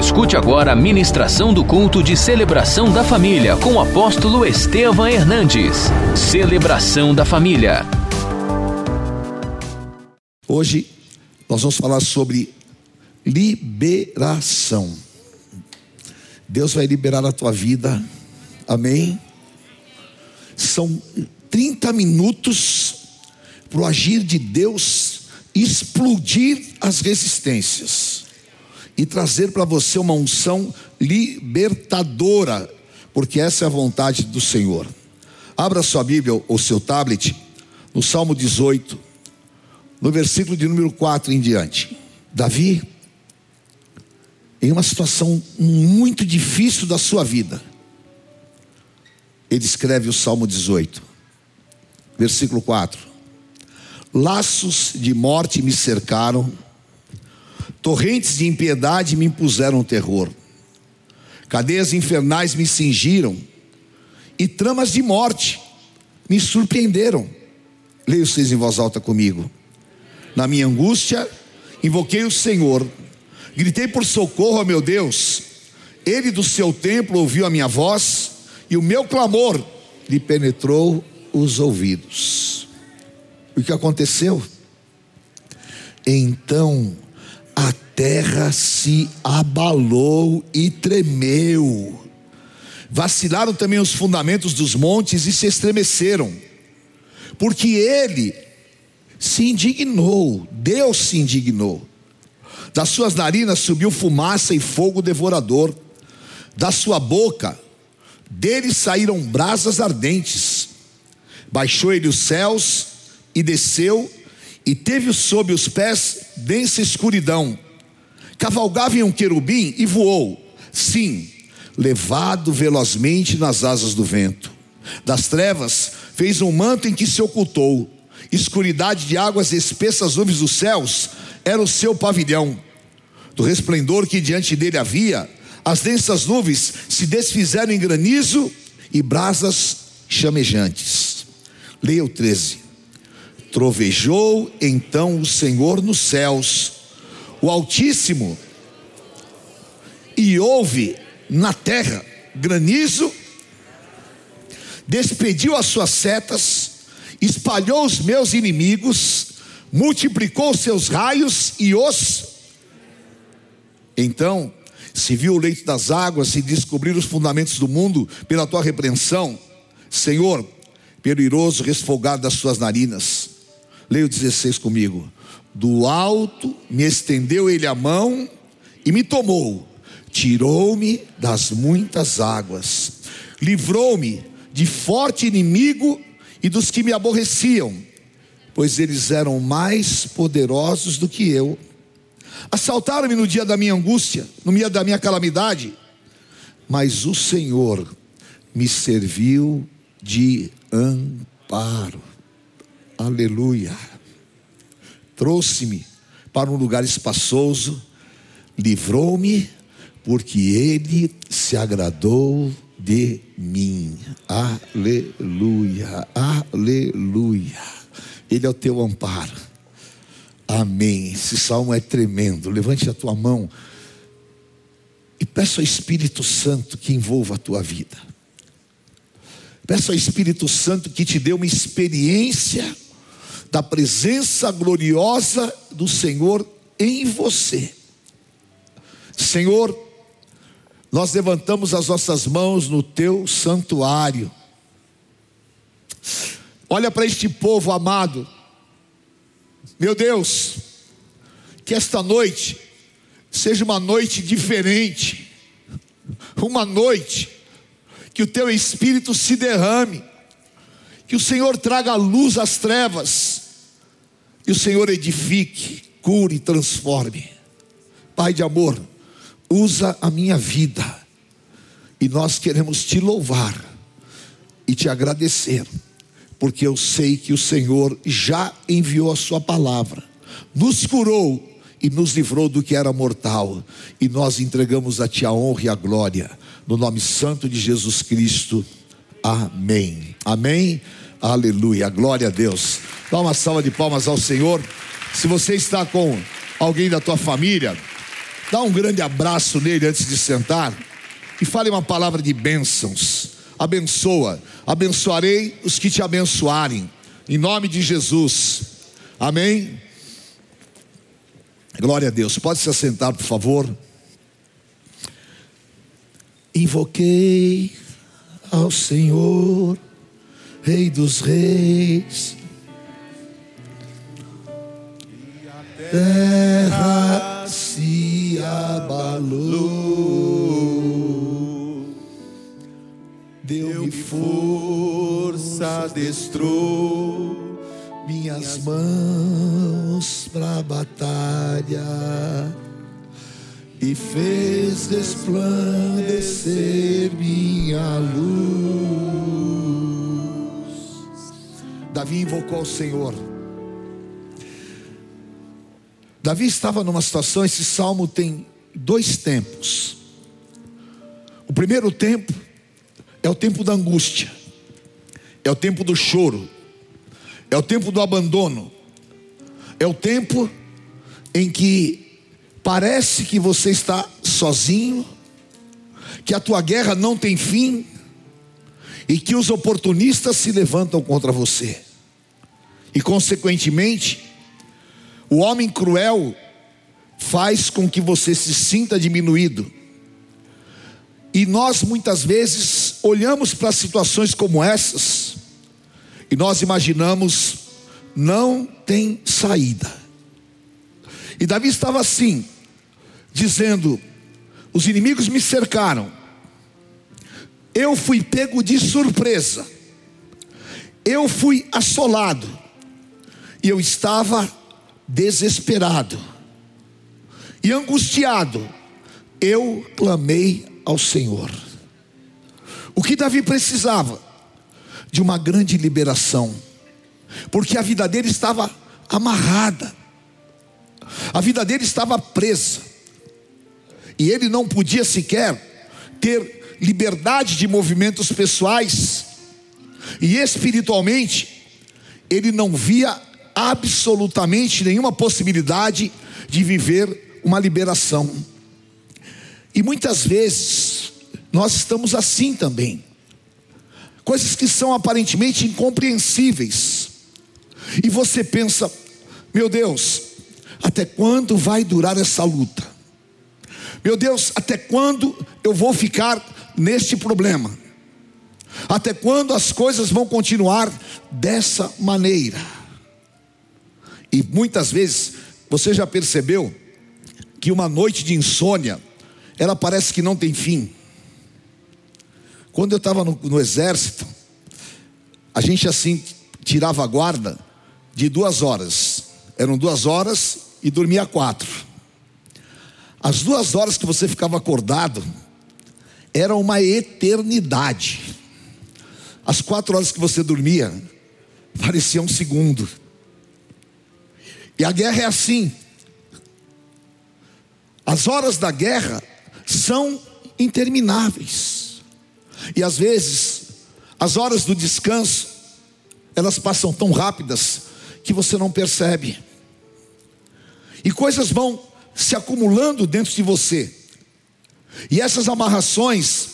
Escute agora a ministração do culto de celebração da família com o apóstolo Estevam Hernandes. Celebração da família. Hoje nós vamos falar sobre liberação. Deus vai liberar a tua vida, amém? São 30 minutos para o agir de Deus explodir as resistências e trazer para você uma unção libertadora, porque essa é a vontade do Senhor. Abra sua Bíblia ou seu tablet no Salmo 18, no versículo de número 4 em diante. Davi, em uma situação muito difícil da sua vida, ele escreve o Salmo 18, versículo 4: Laços de morte me cercaram, torrentes de impiedade me impuseram terror, cadeias infernais me cingiram, e tramas de morte me surpreenderam. Leia vocês em voz alta comigo. Na minha angústia, invoquei o Senhor, gritei por socorro a meu Deus. Ele do seu templo ouviu a minha voz, e o meu clamor lhe penetrou os ouvidos. O que aconteceu? Então terra se abalou e tremeu. Vacilaram também os fundamentos dos montes e se estremeceram, porque ele se indignou, Deus se indignou. Das suas narinas subiu fumaça e fogo devorador, da sua boca dele saíram brasas ardentes. Baixou ele os céus e desceu e teve sob os pés densa escuridão. Cavalgava em um querubim e voou, sim, levado velozmente nas asas do vento. Das trevas fez um manto em que se ocultou, escuridade de águas espessas nuvens dos céus era o seu pavilhão. Do resplendor que diante dele havia, as densas nuvens se desfizeram em granizo e brasas chamejantes. Leia o 13. Trovejou então o Senhor nos céus, o Altíssimo, e houve na terra granizo, despediu as suas setas, espalhou os meus inimigos, multiplicou seus raios e os. Então se viu o leito das águas, se descobrir os fundamentos do mundo pela tua repreensão, Senhor, pelo iroso resfolgar das suas narinas. Leia o 16 comigo. Do alto me estendeu ele a mão e me tomou, tirou-me das muitas águas, livrou-me de forte inimigo e dos que me aborreciam, pois eles eram mais poderosos do que eu. Assaltaram-me no dia da minha angústia, no dia da minha calamidade, mas o Senhor me serviu de amparo. Aleluia. Trouxe-me para um lugar espaçoso, livrou-me, porque Ele se agradou de mim. Aleluia, aleluia. Ele é o teu amparo. Amém. Esse salmo é tremendo. Levante a tua mão e peça ao Espírito Santo que envolva a tua vida. Peça ao Espírito Santo que te dê uma experiência da presença gloriosa do Senhor em você. Senhor, nós levantamos as nossas mãos no teu santuário. Olha para este povo amado meu Deus, que esta noite seja uma noite diferente, uma noite que o teu espírito se derrame, que o Senhor traga luz às trevas, que o Senhor edifique, cure e transforme. Pai de amor, usa a minha vida, e nós queremos te louvar e te agradecer porque eu sei que o Senhor já enviou a Sua palavra, nos curou e nos livrou do que era mortal, e nós entregamos a Ti a honra e a glória, no nome santo de Jesus Cristo. Amém. Amém. Aleluia. Glória a Deus. Dá uma salva de palmas ao Senhor. Se você está com alguém da tua família, Dá um grande abraço nele antes de sentar e fale uma palavra de bênçãos. Abençoa, abençoarei os que te abençoarem, em nome de Jesus. Amém. Glória a Deus. Pode se assentar, por favor. Invoquei ao Senhor, Rei dos Reis. Terra se abalou. Deu-me força, destrou minhas mãos para batalha e fez resplandecer minha luz. Davi invocou o Senhor. Davi estava numa situação, esse salmo tem dois tempos. O primeiro tempo é o tempo da angústia, é o tempo do choro, é o tempo do abandono, é o tempo em que parece que você está sozinho, que a tua guerra não tem fim e que os oportunistas se levantam contra você. E consequentemente, o homem cruel faz com que você se sinta diminuído. E nós muitas vezes olhamos para situações como essas e nós imaginamos, não tem saída. E Davi estava assim, dizendo: os inimigos me cercaram, eu fui pego de surpresa, eu fui assolado, e eu estava desesperado e angustiado, eu clamei ao Senhor. O que Davi precisava? de uma grande liberação, porque a vida dele estava amarrada, a vida dele estava presa, e ele não podia sequer ter liberdade de movimentos pessoais, e espiritualmente, ele não via absolutamente nenhuma possibilidade de viver uma liberação. E muitas vezes nós estamos assim também coisas que são aparentemente incompreensíveis. E você pensa, meu Deus, até quando vai durar essa luta? Meu Deus, até quando eu vou ficar neste problema? Até quando as coisas vão continuar dessa maneira? E muitas vezes você já percebeu que uma noite de insônia, ela parece que não tem fim. Quando eu estava no, no, exército, a gente assim tirava a guarda de duas horas. Eram duas horas e dormia quatro. As duas horas que você ficava acordado era uma eternidade. As quatro horas que você dormia parecia um segundo. E a guerra é assim. As horas da guerra são intermináveis. E às vezes, as horas do descanso, elas passam tão rápidas que você não percebe. E coisas vão se acumulando dentro de você. E essas amarrações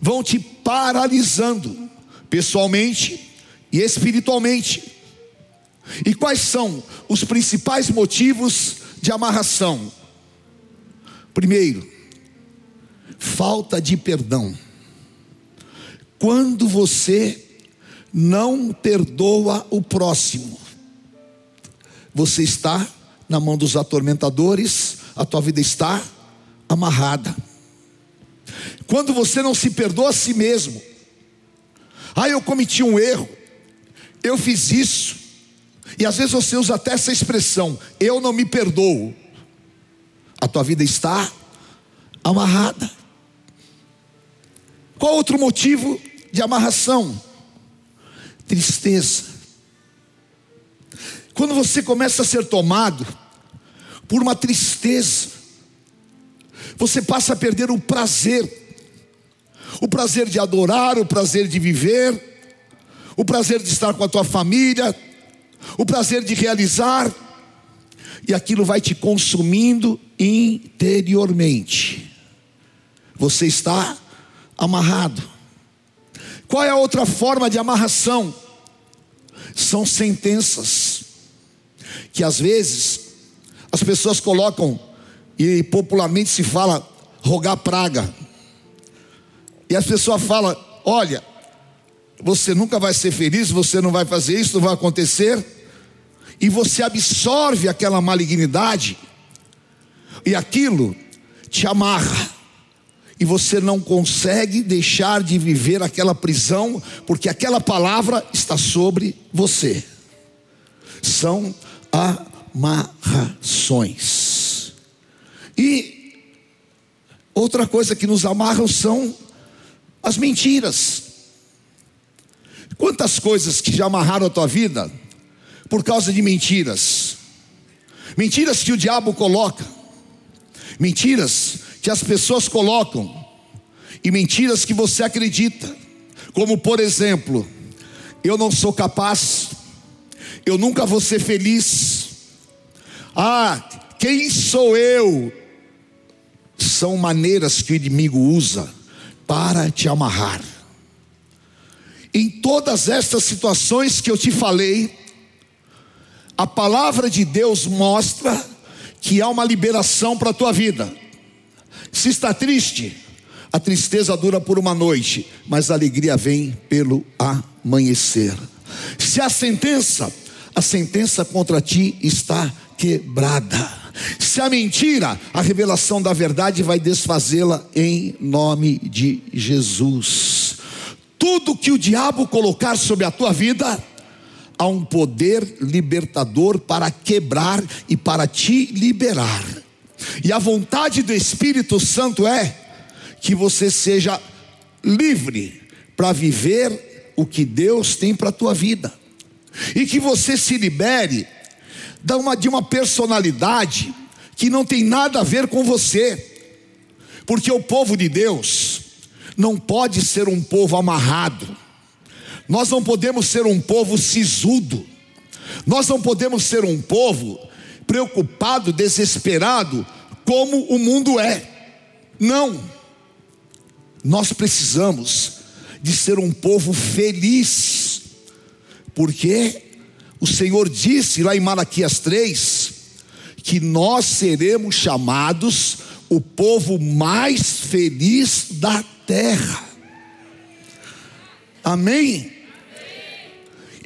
vão te paralisando, pessoalmente e espiritualmente. E quais são os principais motivos de amarração? Primeiro, falta de perdão. Quando você não perdoa o próximo, você está na mão dos atormentadores, a tua vida está amarrada. Quando você não se perdoa a si mesmo, ah, eu cometi um erro, eu fiz isso, e às vezes você usa até essa expressão, eu não me perdoo, a tua vida está amarrada. Qual outro motivo de amarração? Tristeza. Quando você começa a ser tomado por uma tristeza, você passa a perder o prazer, o prazer de adorar, o prazer de viver, o prazer de estar com a tua família, o prazer de realizar, e aquilo vai te consumindo interiormente. Você está amarrado. Qual é a outra forma de amarração? São sentenças que às vezes as pessoas colocam e popularmente se fala rogar praga. E as pessoas falam: olha, você nunca vai ser feliz, você não vai fazer isso, não vai acontecer. E você absorve aquela malignidade, e aquilo te amarra, e você não consegue deixar de viver aquela prisão, porque aquela palavra está sobre você. São amarrações. E outra coisa que nos amarram são as mentiras. Quantas coisas que já amarraram a tua vida por causa de mentiras? Mentiras que o diabo coloca, mentiras que as pessoas colocam, e mentiras que você acredita, como por exemplo, eu não sou capaz, eu nunca vou ser feliz, ah, quem sou eu? São maneiras que o inimigo usa para te amarrar. Em todas estas situações que eu te falei, a palavra de Deus mostra que há uma liberação para a tua vida. Se está triste, a tristeza dura por uma noite, mas a alegria vem pelo amanhecer. Se há sentença, a sentença contra ti está quebrada. Se há mentira, a revelação da verdade vai desfazê-la em nome de Jesus. Tudo que o diabo colocar sobre a tua vida, há um poder libertador para quebrar e para te liberar. E a vontade do Espírito Santo é que você seja livre para viver o que Deus tem para a tua vida. E que você se libere de uma personalidade que não tem nada a ver com você. Porque o povo de Deus não pode ser um povo amarrado. Nós não podemos ser um povo sisudo. Nós não podemos ser um povo preocupado, desesperado, como o mundo é. Não. Nós precisamos de ser um povo feliz. Porque o Senhor disse lá em Malaquias 3 que nós seremos chamados o povo mais feliz da terra. Amém?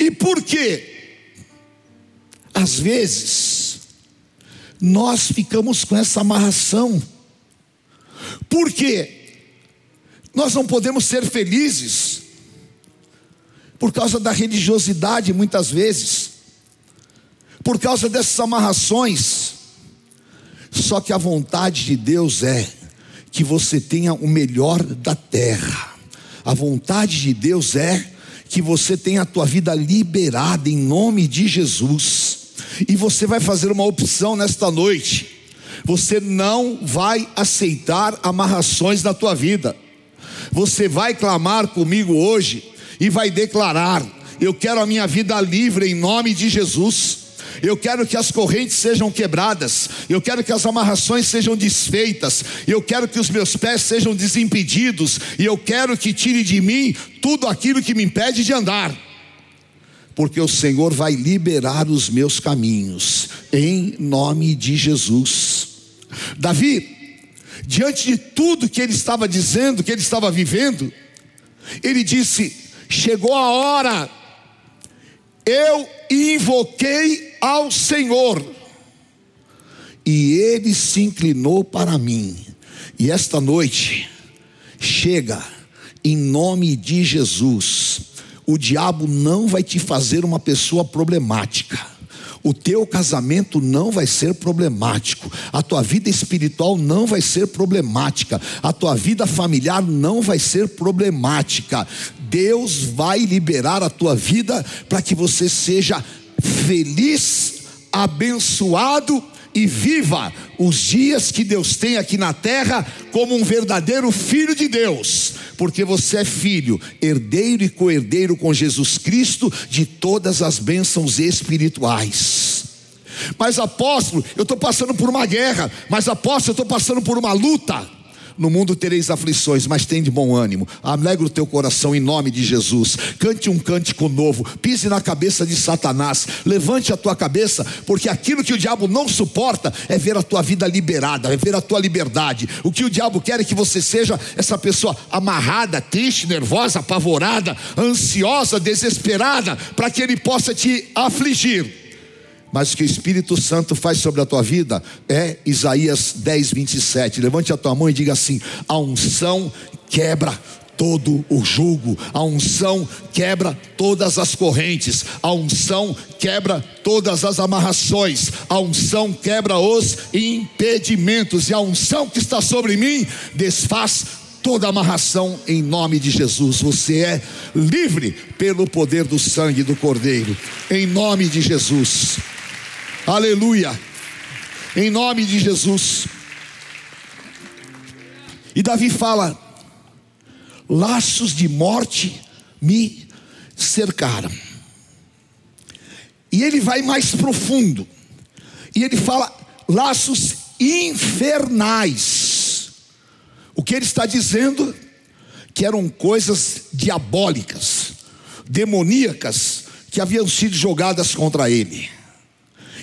E por quê? Às vezes, nós ficamos com essa amarração. Por quê? Nós não podemos ser felizes por causa da religiosidade, muitas vezes, por causa dessas amarrações. Só que a vontade de Deus é que você tenha o melhor da terra. A vontade de Deus é que você tenha a tua vida liberada em nome de Jesus. E você vai fazer uma opção nesta noite. Você não vai aceitar amarrações na tua vida. Você vai clamar comigo hoje e vai declarar: Eu quero a minha vida livre em nome de Jesus. Eu quero que as correntes sejam quebradas, eu quero que as amarrações sejam desfeitas, eu quero que os meus pés sejam desimpedidos, e eu quero que tire de mim tudo aquilo que me impede de andar, porque o Senhor vai liberar os meus caminhos, em nome de Jesus. Davi, diante de tudo que ele estava dizendo, que ele estava vivendo, ele disse: chegou a hora, eu invoquei ao Senhor, e ele se inclinou para mim, e esta noite, chega, em nome de Jesus, o diabo não vai te fazer uma pessoa problemática. O teu casamento não vai ser problemático, a tua vida espiritual não vai ser problemática, a tua vida familiar não vai ser problemática. Deus vai liberar a tua vida para que você seja feliz, abençoado e viva os dias que Deus tem aqui na terra como um verdadeiro filho de Deus, porque você é filho, herdeiro e co-herdeiro com Jesus Cristo de todas as bênçãos espirituais. Mas apóstolo, eu estou passando por uma guerra. Mas apóstolo, eu estou passando por uma luta. No mundo tereis aflições, mas tem de bom ânimo. Alegra o teu coração em nome de Jesus. Cante um cântico novo. Pise na cabeça de Satanás. Levante a tua cabeça, porque aquilo que o diabo não suporta é ver a tua vida liberada, é ver a tua liberdade. O que o diabo quer é que você seja essa pessoa amarrada, triste, nervosa, apavorada, ansiosa, desesperada, para que ele possa te afligir. Mas o que o Espírito Santo faz sobre a tua vida é Isaías 10, 27. Levante a tua mão e diga assim: a unção quebra todo o jugo, a unção quebra todas as correntes, a unção quebra todas as amarrações, a unção quebra os impedimentos, e a unção que está sobre mim desfaz toda amarração em nome de Jesus. Você é livre pelo poder do sangue do Cordeiro, em nome de Jesus. Aleluia. Em nome de Jesus. E Davi fala: laços de morte me cercaram. E ele vai mais profundo. E ele fala laços infernais. O que ele está dizendo? Que eram coisas diabólicas, demoníacas, que haviam sido jogadas contra ele.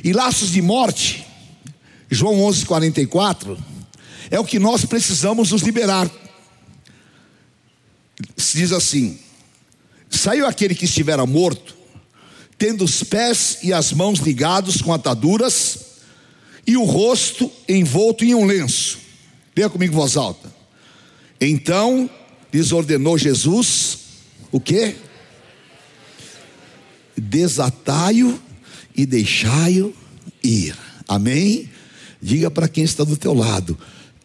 E laços de morte, João 11:44, é o que nós precisamos nos liberar. Se diz assim: Saiu aquele que estivera morto, tendo os pés e as mãos ligados com ataduras e o rosto envolto em um lenço. Leia comigo voz alta. Então lhes ordenou Jesus o que? Desatai-o e deixai-o ir. Amém? Diga para quem está do teu lado: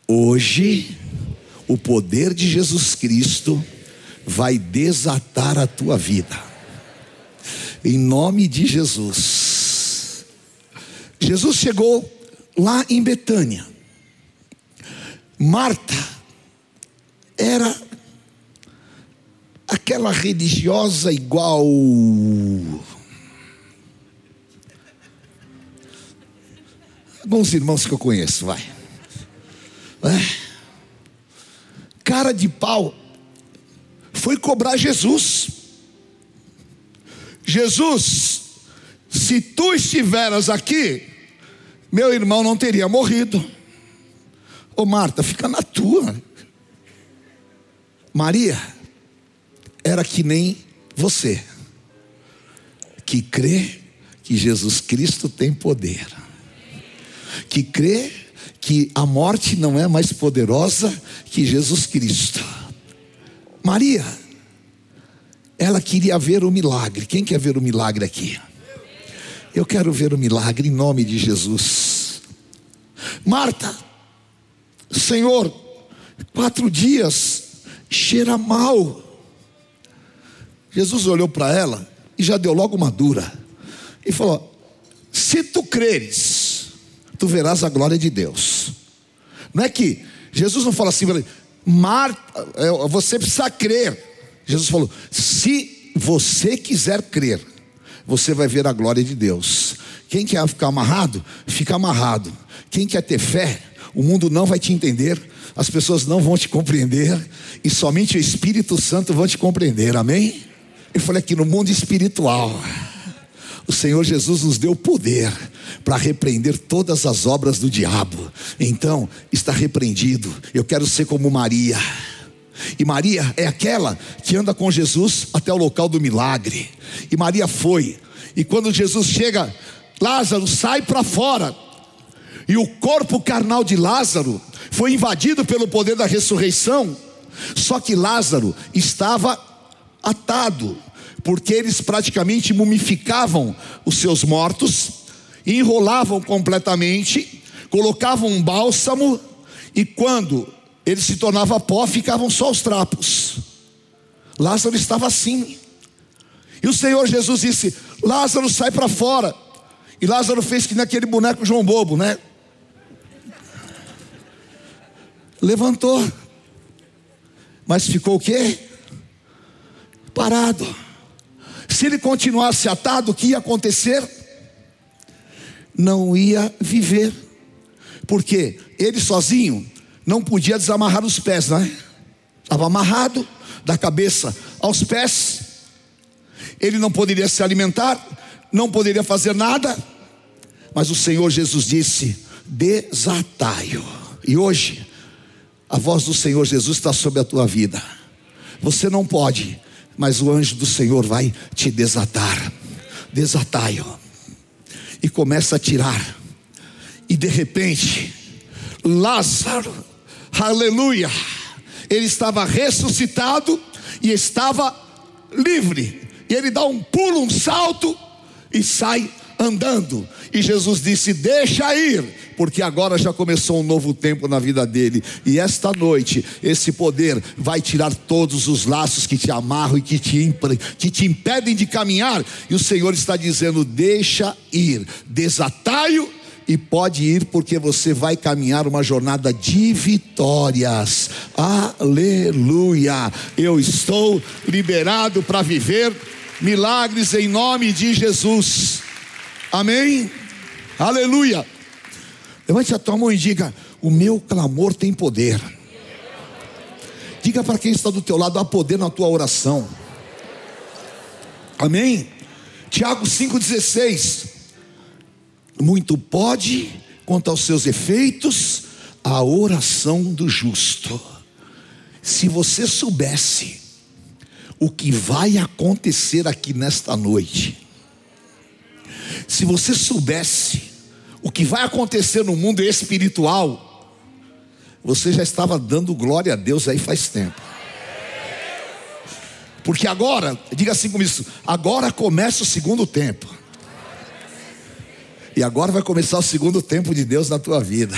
hoje o poder de Jesus Cristo vai desatar a tua vida. Em nome de Jesus. Jesus chegou lá em Betânia. Marta era aquela religiosa igual Alguns irmãos que eu conheço, vai. É. Cara de pau foi cobrar Jesus. Jesus, se tu estiveras aqui, meu irmão não teria morrido. Ô Marta, fica na tua. Maria era que nem você, que crê que Jesus Cristo tem poder que crê que a morte não é mais poderosa que Jesus Cristo. Maria, ela queria ver o milagre. Quem quer ver o milagre aqui? Eu quero ver o milagre em nome de Jesus. Marta, Senhor, quatro dias, cheira mal. Jesus olhou para ela e já deu logo uma dura. E falou: Se tu creres, tu verás a glória de Deus. Não é que Jesus não fala assim, Marta, é, você precisa crer. Jesus falou: se você quiser crer, você vai ver a glória de Deus. Quem quer ficar amarrado, fica amarrado. Quem quer ter fé, o mundo não vai te entender, as pessoas não vão te compreender, e somente o Espírito Santo vai te compreender, amém? Eu falei aqui no mundo espiritual. O Senhor Jesus nos deu poder para repreender todas as obras do diabo. Então, está repreendido. Eu quero ser como Maria. E Maria é aquela que anda com Jesus até o local do milagre. E Maria foi. E quando Jesus chega, Lázaro sai para fora. E o corpo carnal de Lázaro foi invadido pelo poder da ressurreição. Só que Lázaro estava atado porque eles praticamente mumificavam os seus mortos, enrolavam completamente, colocavam um bálsamo, e quando ele se tornava pó, ficavam só os trapos. Lázaro estava assim. E o Senhor Jesus disse: Lázaro, sai para fora. E Lázaro fez que naquele boneco João Bobo, né? Levantou. Mas ficou o quê? Parado. Se ele continuasse atado, o que ia acontecer? não ia viver, porque ele sozinho não podia desamarrar os pés, não é? Estava amarrado da cabeça aos pés, ele não poderia se alimentar, não poderia fazer nada, mas o Senhor Jesus disse: desatai-o. E hoje, a voz do Senhor Jesus está sobre a tua vida. Você não pode, mas o anjo do Senhor vai te desatar. Desatai-o. E começa a tirar. E de repente, Lázaro, aleluia, ele estava ressuscitado e estava livre. E ele dá um pulo, um salto e sai andando. E Jesus disse: Deixa ir, porque agora já começou um novo tempo na vida dele. E esta noite, esse poder vai tirar todos os laços que te amarram e que te, que te impedem de caminhar. E o Senhor está dizendo: Deixa ir, desatai-o e pode ir porque você vai caminhar uma jornada de vitórias. Aleluia! Eu estou liberado para viver milagres em nome de Jesus. Amém? Aleluia. Levante a tua mão e diga: O meu clamor tem poder. Diga para quem está do teu lado: há poder na tua oração. Amém? Tiago 5,16. Muito pode, quanto aos seus efeitos, a oração do justo. Se você soubesse o que vai acontecer aqui nesta noite, se você soubesse o que vai acontecer no mundo espiritual, você já estava dando glória a Deus aí faz tempo. Porque agora, diga assim comigo, agora começa o segundo tempo. E agora vai começar o segundo tempo de Deus na tua vida.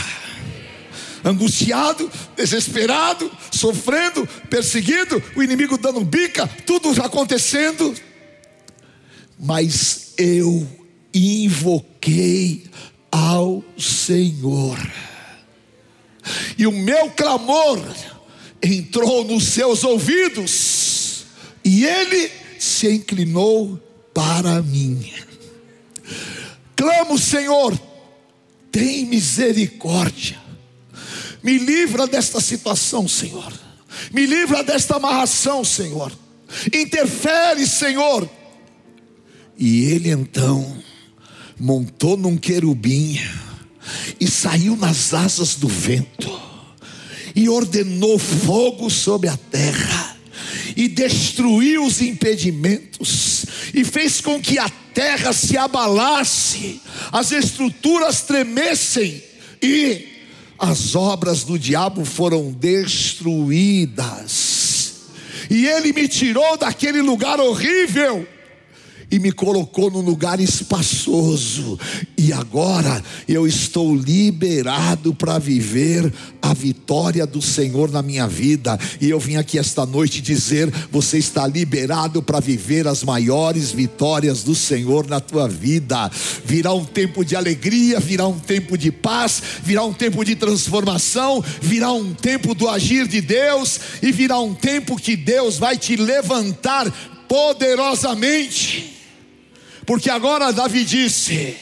Angustiado, desesperado, sofrendo, perseguido, o inimigo dando bica, tudo acontecendo. Mas eu invoquei ao Senhor. E o meu clamor entrou nos seus ouvidos, e ele se inclinou para mim. Clamo, Senhor, tem misericórdia. Me livra desta situação, Senhor. Me livra desta amarração, Senhor. Interfere, Senhor. E ele então montou num querubim e saiu nas asas do vento e ordenou fogo sobre a terra e destruiu os impedimentos e fez com que a terra se abalasse, as estruturas tremessem e as obras do diabo foram destruídas. E ele me tirou daquele lugar horrível e me colocou num lugar espaçoso, e agora eu estou liberado para viver a vitória do Senhor na minha vida. E eu vim aqui esta noite dizer: você está liberado para viver as maiores vitórias do Senhor na tua vida. Virá um tempo de alegria, virá um tempo de paz, virá um tempo de transformação, virá um tempo do agir de Deus, e virá um tempo que Deus vai te levantar poderosamente. Porque agora Davi disse: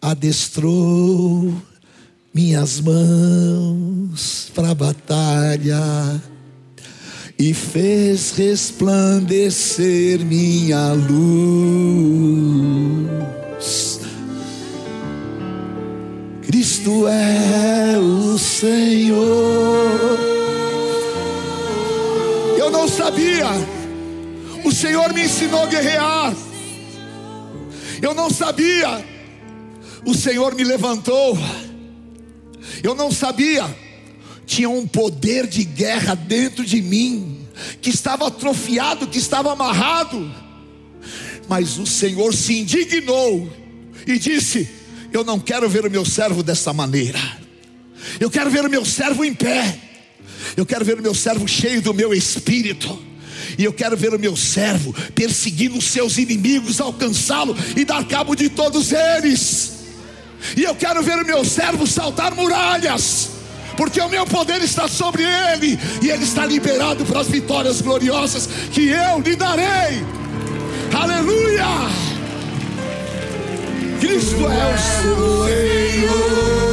adestrou minhas mãos para a batalha e fez resplandecer minha luz. Cristo é o Senhor. Eu não sabia o Senhor me ensinou a guerrear. Eu não sabia. O Senhor me levantou. Eu não sabia. Tinha um poder de guerra dentro de mim, que estava atrofiado, que estava amarrado. Mas o Senhor se indignou e disse: Eu não quero ver o meu servo dessa maneira. Eu quero ver o meu servo em pé. Eu quero ver o meu servo cheio do meu espírito. E eu quero ver o meu servo perseguindo os seus inimigos, alcançá-lo e dar cabo de todos eles. E eu quero ver o meu servo saltar muralhas, porque o meu poder está sobre ele, e ele está liberado para as vitórias gloriosas que eu lhe darei. Aleluia! Cristo é o Senhor.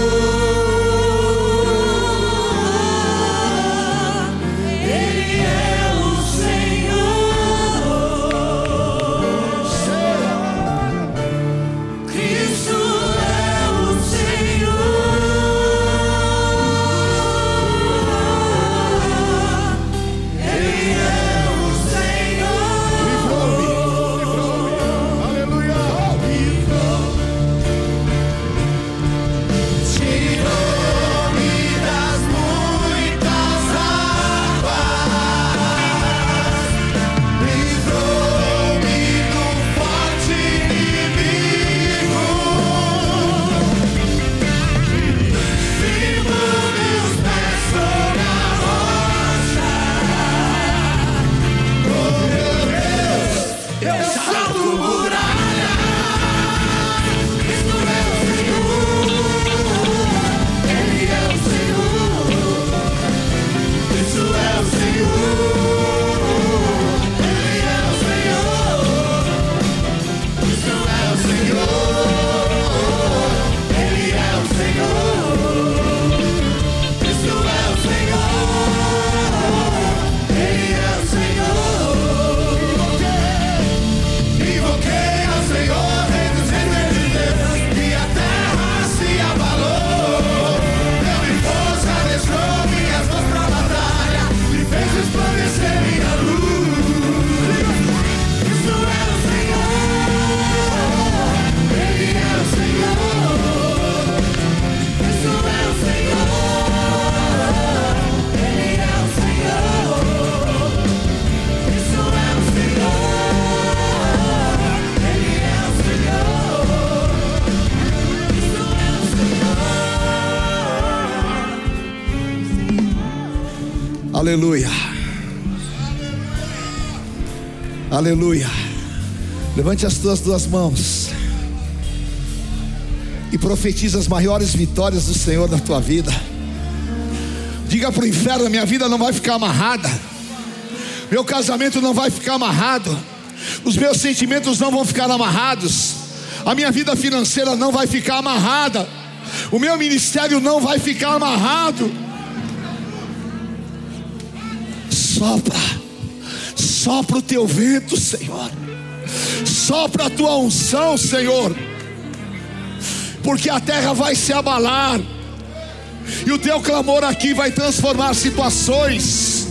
Aleluia. Aleluia. Levante as tuas duas mãos e profetiza as maiores vitórias do Senhor na tua vida. Diga para o inferno: minha vida não vai ficar amarrada, meu casamento não vai ficar amarrado, os meus sentimentos não vão ficar amarrados, a minha vida financeira não vai ficar amarrada, o meu ministério não vai ficar amarrado. Sopra, sopra o teu vento, Senhor. Sopra a tua unção, Senhor. Porque a terra vai se abalar. E o teu clamor aqui vai transformar situações.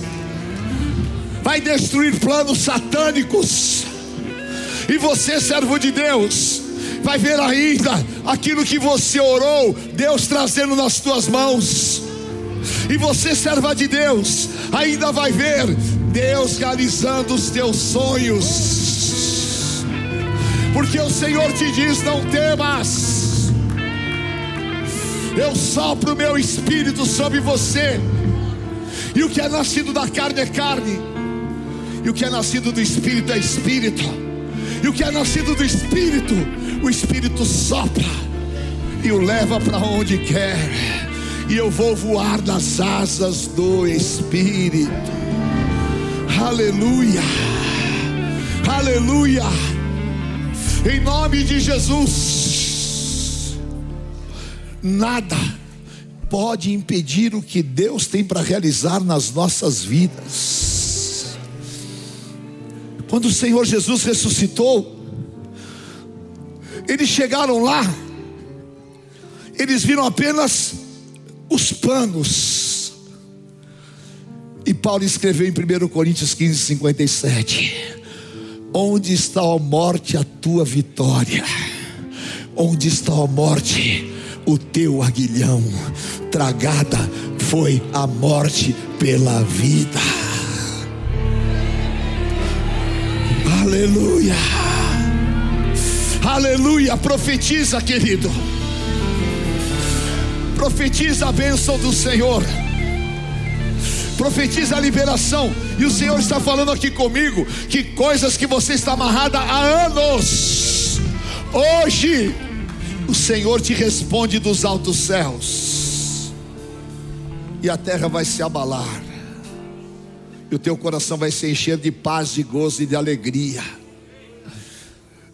Vai destruir planos satânicos. E você, servo de Deus, vai ver ainda aquilo que você orou, Deus trazendo nas tuas mãos. E você, serva de Deus, ainda vai ver Deus realizando os teus sonhos. Porque o Senhor te diz: não temas. Eu sopro o meu espírito sobre você. E o que é nascido da carne é carne. E o que é nascido do espírito é espírito. E o que é nascido do espírito, o espírito sopra e o leva para onde quer. E eu vou voar nas asas do espírito. Aleluia. Aleluia. Em nome de Jesus. Nada pode impedir o que Deus tem para realizar nas nossas vidas. Quando o Senhor Jesus ressuscitou, eles chegaram lá, eles viram apenas os panos. E Paulo escreveu em 1 Coríntios 15, 57: Onde está a morte, a tua vitória? Onde está a morte, o teu aguilhão? Tragada foi a morte pela vida. Aleluia. Aleluia. Profetiza, querido. Profetiza a bênção do Senhor. Profetiza a liberação. E o Senhor está falando aqui comigo que coisas que você está amarrada há anos. Hoje o Senhor te responde dos altos céus. E a terra vai se abalar. E o teu coração vai se encher de paz, de gozo e de alegria.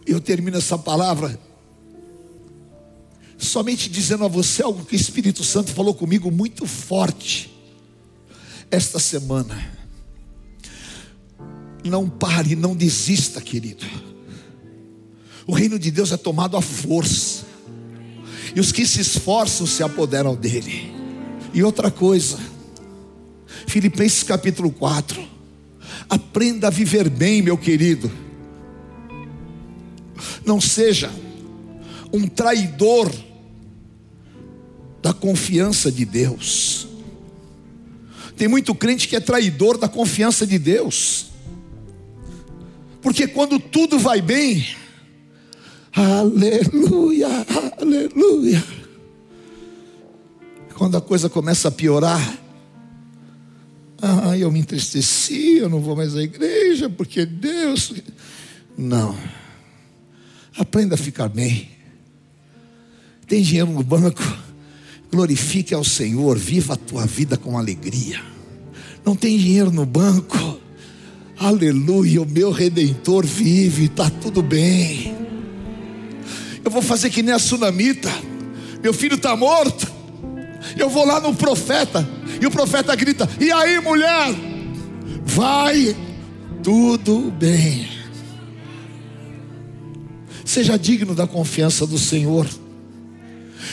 Eu termino essa palavra somente dizendo a você algo que o Espírito Santo falou comigo muito forte esta semana. Não pare, não desista, querido. O reino de Deus é tomado à força, e os que se esforçam se apoderam dele. E outra coisa, Filipenses capítulo 4, aprenda a viver bem, meu querido. Não seja um traidor da confiança de Deus. Tem muito crente que é traidor da confiança de Deus. Porque quando tudo vai bem, aleluia, aleluia. Quando a coisa começa a piorar, ah, eu me entristeci, eu não vou mais à igreja, porque Deus. Não. Aprenda a ficar bem. Tem dinheiro no banco, glorifique ao Senhor, viva a tua vida com alegria. Não tem dinheiro no banco, aleluia, o meu redentor vive, está tudo bem. Eu vou fazer que nem a sunamita, meu filho está morto. Eu vou lá no profeta, e o profeta grita: E aí, mulher? Vai tudo bem. Seja digno da confiança do Senhor.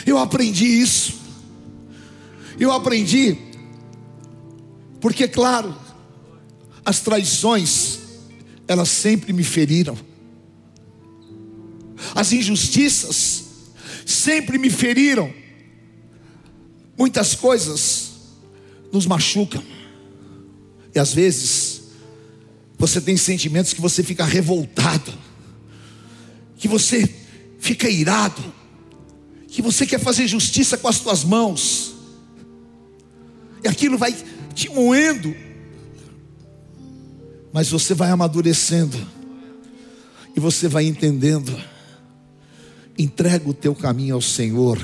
Eu aprendi isso. Eu aprendi, porque, claro, as traições, elas sempre me feriram, as injustiças sempre me feriram, muitas coisas nos machucam, e às vezes, você tem sentimentos que você fica revoltado, que você fica irado, que você quer fazer justiça com as tuas mãos, e aquilo vai te moendo, mas você vai amadurecendo, e você vai entendendo. Entrega o teu caminho ao Senhor,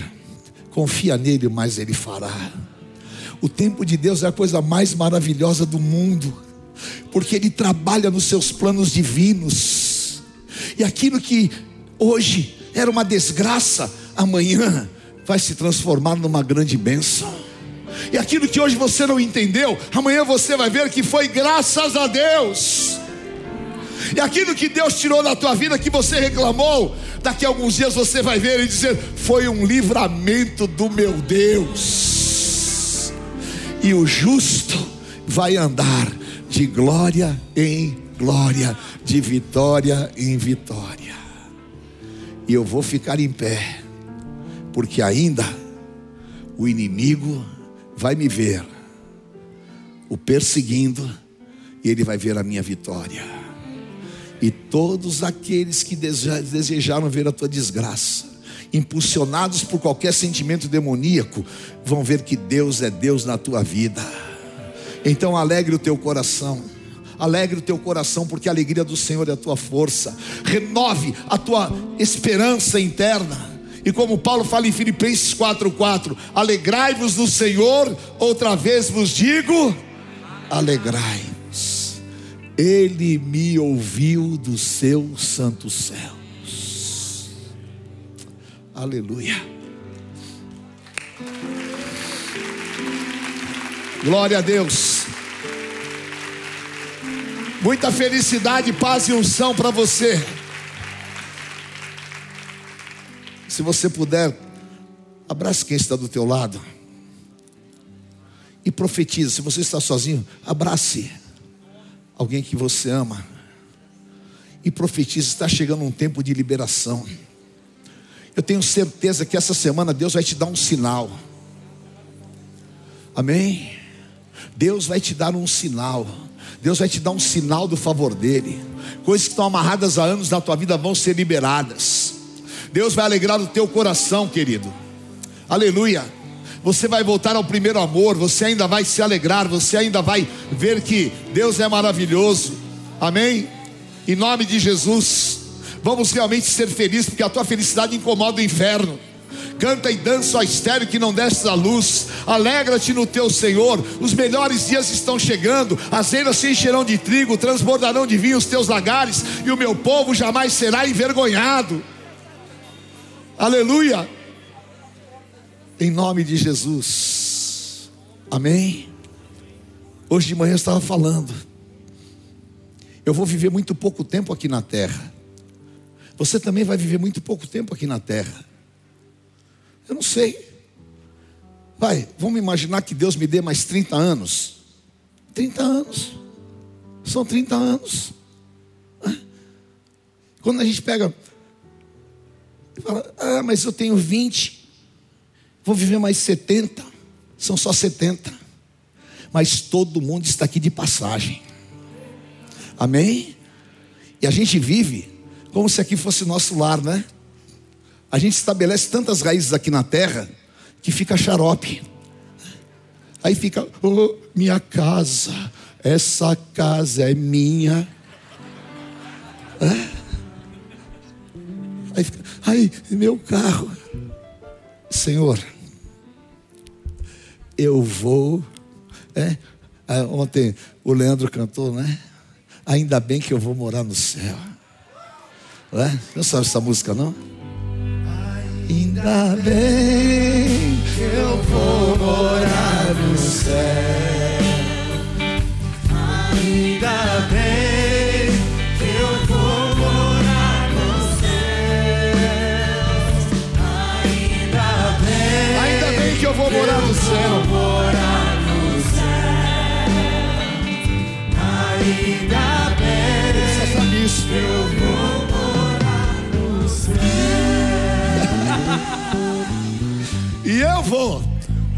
confia nele, mas ele fará. O tempo de Deus é a coisa mais maravilhosa do mundo, porque ele trabalha nos seus planos divinos, e aquilo que hoje era uma desgraça, amanhã vai se transformar numa grande bênção. E aquilo que hoje você não entendeu, amanhã você vai ver que foi graças a Deus. E aquilo que Deus tirou da tua vida que você reclamou, daqui a alguns dias você vai ver e dizer: foi um livramento do meu Deus. E o justo vai andar de glória em glória, de vitória em vitória. E eu vou ficar em pé porque ainda o inimigo vai me ver, o perseguindo, e ele vai ver a minha vitória. E todos aqueles que desejaram ver a tua desgraça, impulsionados por qualquer sentimento demoníaco, vão ver que Deus é Deus na tua vida. Então alegre o teu coração. Alegre o teu coração, porque a alegria do Senhor é a tua força. Renove a tua esperança interna. E como Paulo fala em Filipenses 4:4, alegrai-vos no Senhor, outra vez vos digo, alegrai-vos. Ele me ouviu dos seus santos céus. Aleluia. Glória a Deus. Muita felicidade, paz e unção para você. Se você puder, abrace quem está do teu lado. E profetiza. Se você está sozinho, abrace alguém que você ama. E profetiza. Está chegando um tempo de liberação. Eu tenho certeza que essa semana Deus vai te dar um sinal. Amém? Deus vai te dar um sinal. Deus vai te dar um sinal do favor dele. Coisas que estão amarradas há anos na tua vida vão ser liberadas. Deus vai alegrar o teu coração, querido. Aleluia. Você vai voltar ao primeiro amor, você ainda vai se alegrar, você ainda vai ver que Deus é maravilhoso. Amém? Em nome de Jesus. Vamos realmente ser felizes, porque a tua felicidade incomoda o inferno. Canta e dança, ó estéreo que não desces a luz. Alegra-te no teu Senhor. Os melhores dias estão chegando. As eiras se encherão de trigo, transbordarão de vinho os teus lagares, e o meu povo jamais será envergonhado. Aleluia. Em nome de Jesus. Amém? Hoje de manhã eu estava falando. Eu vou viver muito pouco tempo aqui na terra. Você também vai viver muito pouco tempo aqui na terra. Eu não sei. Vai, vamos imaginar que Deus me dê mais 30 anos. 30 anos. São 30 anos. Quando a gente pega, fala, ah, mas eu tenho 20, vou viver mais 70, são só 70. Mas todo mundo está aqui de passagem. Amém? E a gente vive como se aqui fosse nosso lar, né? A gente estabelece tantas raízes aqui na terra que fica xarope. Aí fica, oh, minha casa, essa casa é minha. É? Aí fica, ai, meu carro. Senhor, eu vou. É? Ontem o Leandro cantou, né? Ainda bem que eu vou morar no céu. É? Não sabe essa música, não? Ainda bem que eu vou morar no céu. Ainda bem E eu vou.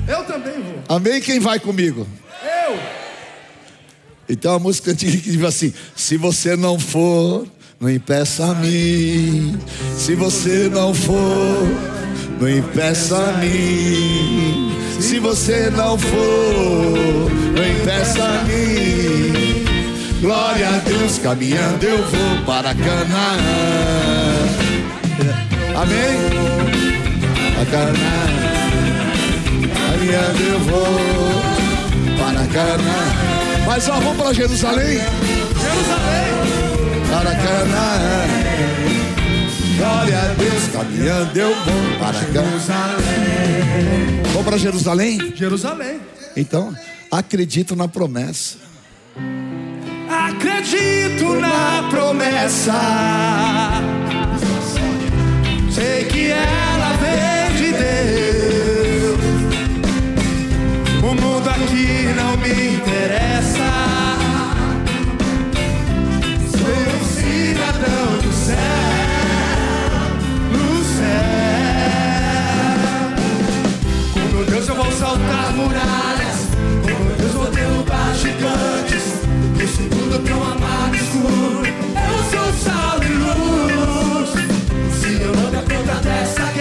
Eu também vou. Amém? Quem vai comigo? Eu. Então a música antiga que diz assim: Se você não for, não impeça a mim. Se você não for, não impeça a mim. Se você não for, não impeça a mim. Glória a Deus, caminhando eu vou para Canaã. Amém? A Canaã. Caminhando eu vou para Canaã. Mas ó, vamos para Jerusalém? Jerusalém. Para Canaã. Glória a Deus, caminhando eu vou para. Jerusalém. Vamos para Jerusalém? Jerusalém. Então, acredito na promessa. Acredito na promessa. Sei que ela Mundo aqui não me interessa. Sou um cidadão do céu, no céu. Com meu Deus eu vou saltar muralhas. Com meu Deus vou derrubar gigantes. Tudo pra um amado escuro. Eu sou sal e luz. Se eu não der conta dessa guerra,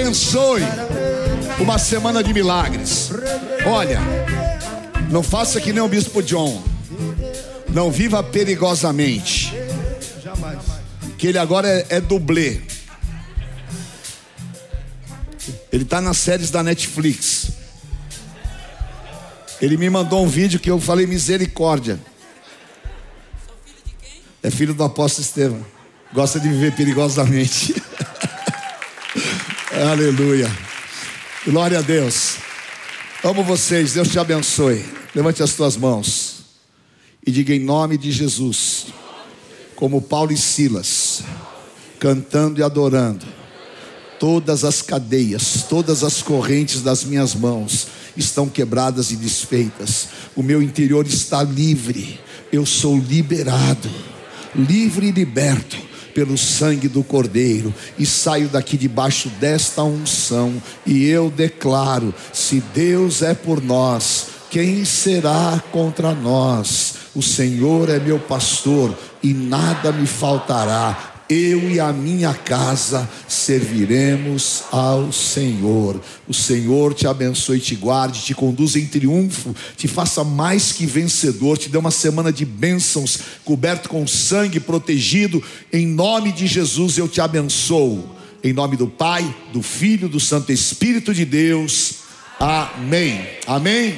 abençoe. Uma semana de milagres. Olha, não faça que nem o bispo John. Não viva perigosamente. Que ele agora é, é dublê. Ele está nas séries da Netflix. Ele me mandou um vídeo que eu falei misericórdia. É filho do apóstolo Estevam. Gosta de viver perigosamente. Aleluia. Glória a Deus. Amo vocês. Deus te abençoe. Levante as tuas mãos e diga em nome de Jesus, como Paulo e Silas, cantando e adorando, todas as cadeias, todas as correntes das minhas mãos estão quebradas e desfeitas. O meu interior está livre. Eu sou liberado, livre e liberto pelo sangue do Cordeiro e saio daqui debaixo desta unção e eu declaro: se Deus é por nós, quem será contra nós? O Senhor é meu pastor e nada me faltará. Eu e a minha casa serviremos ao Senhor. O Senhor te abençoe, te guarde, te conduza em triunfo, te faça mais que vencedor, te dê uma semana de bênçãos, coberto com sangue, protegido. Em nome de Jesus eu te abençoo. Em nome do Pai, do Filho, do Santo Espírito de Deus. Amém. Amém.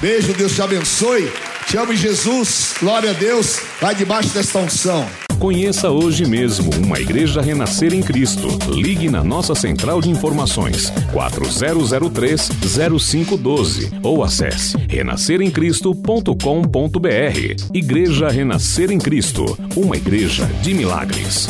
Beijo, Deus te abençoe. Amo, Jesus. Glória a Deus. Vai debaixo desta unção. Conheça hoje mesmo uma igreja renascer em Cristo. Ligue na nossa central de informações 4003-0512 ou acesse renasceremcristo.com.br. Igreja Renascer em Cristo, uma igreja de milagres.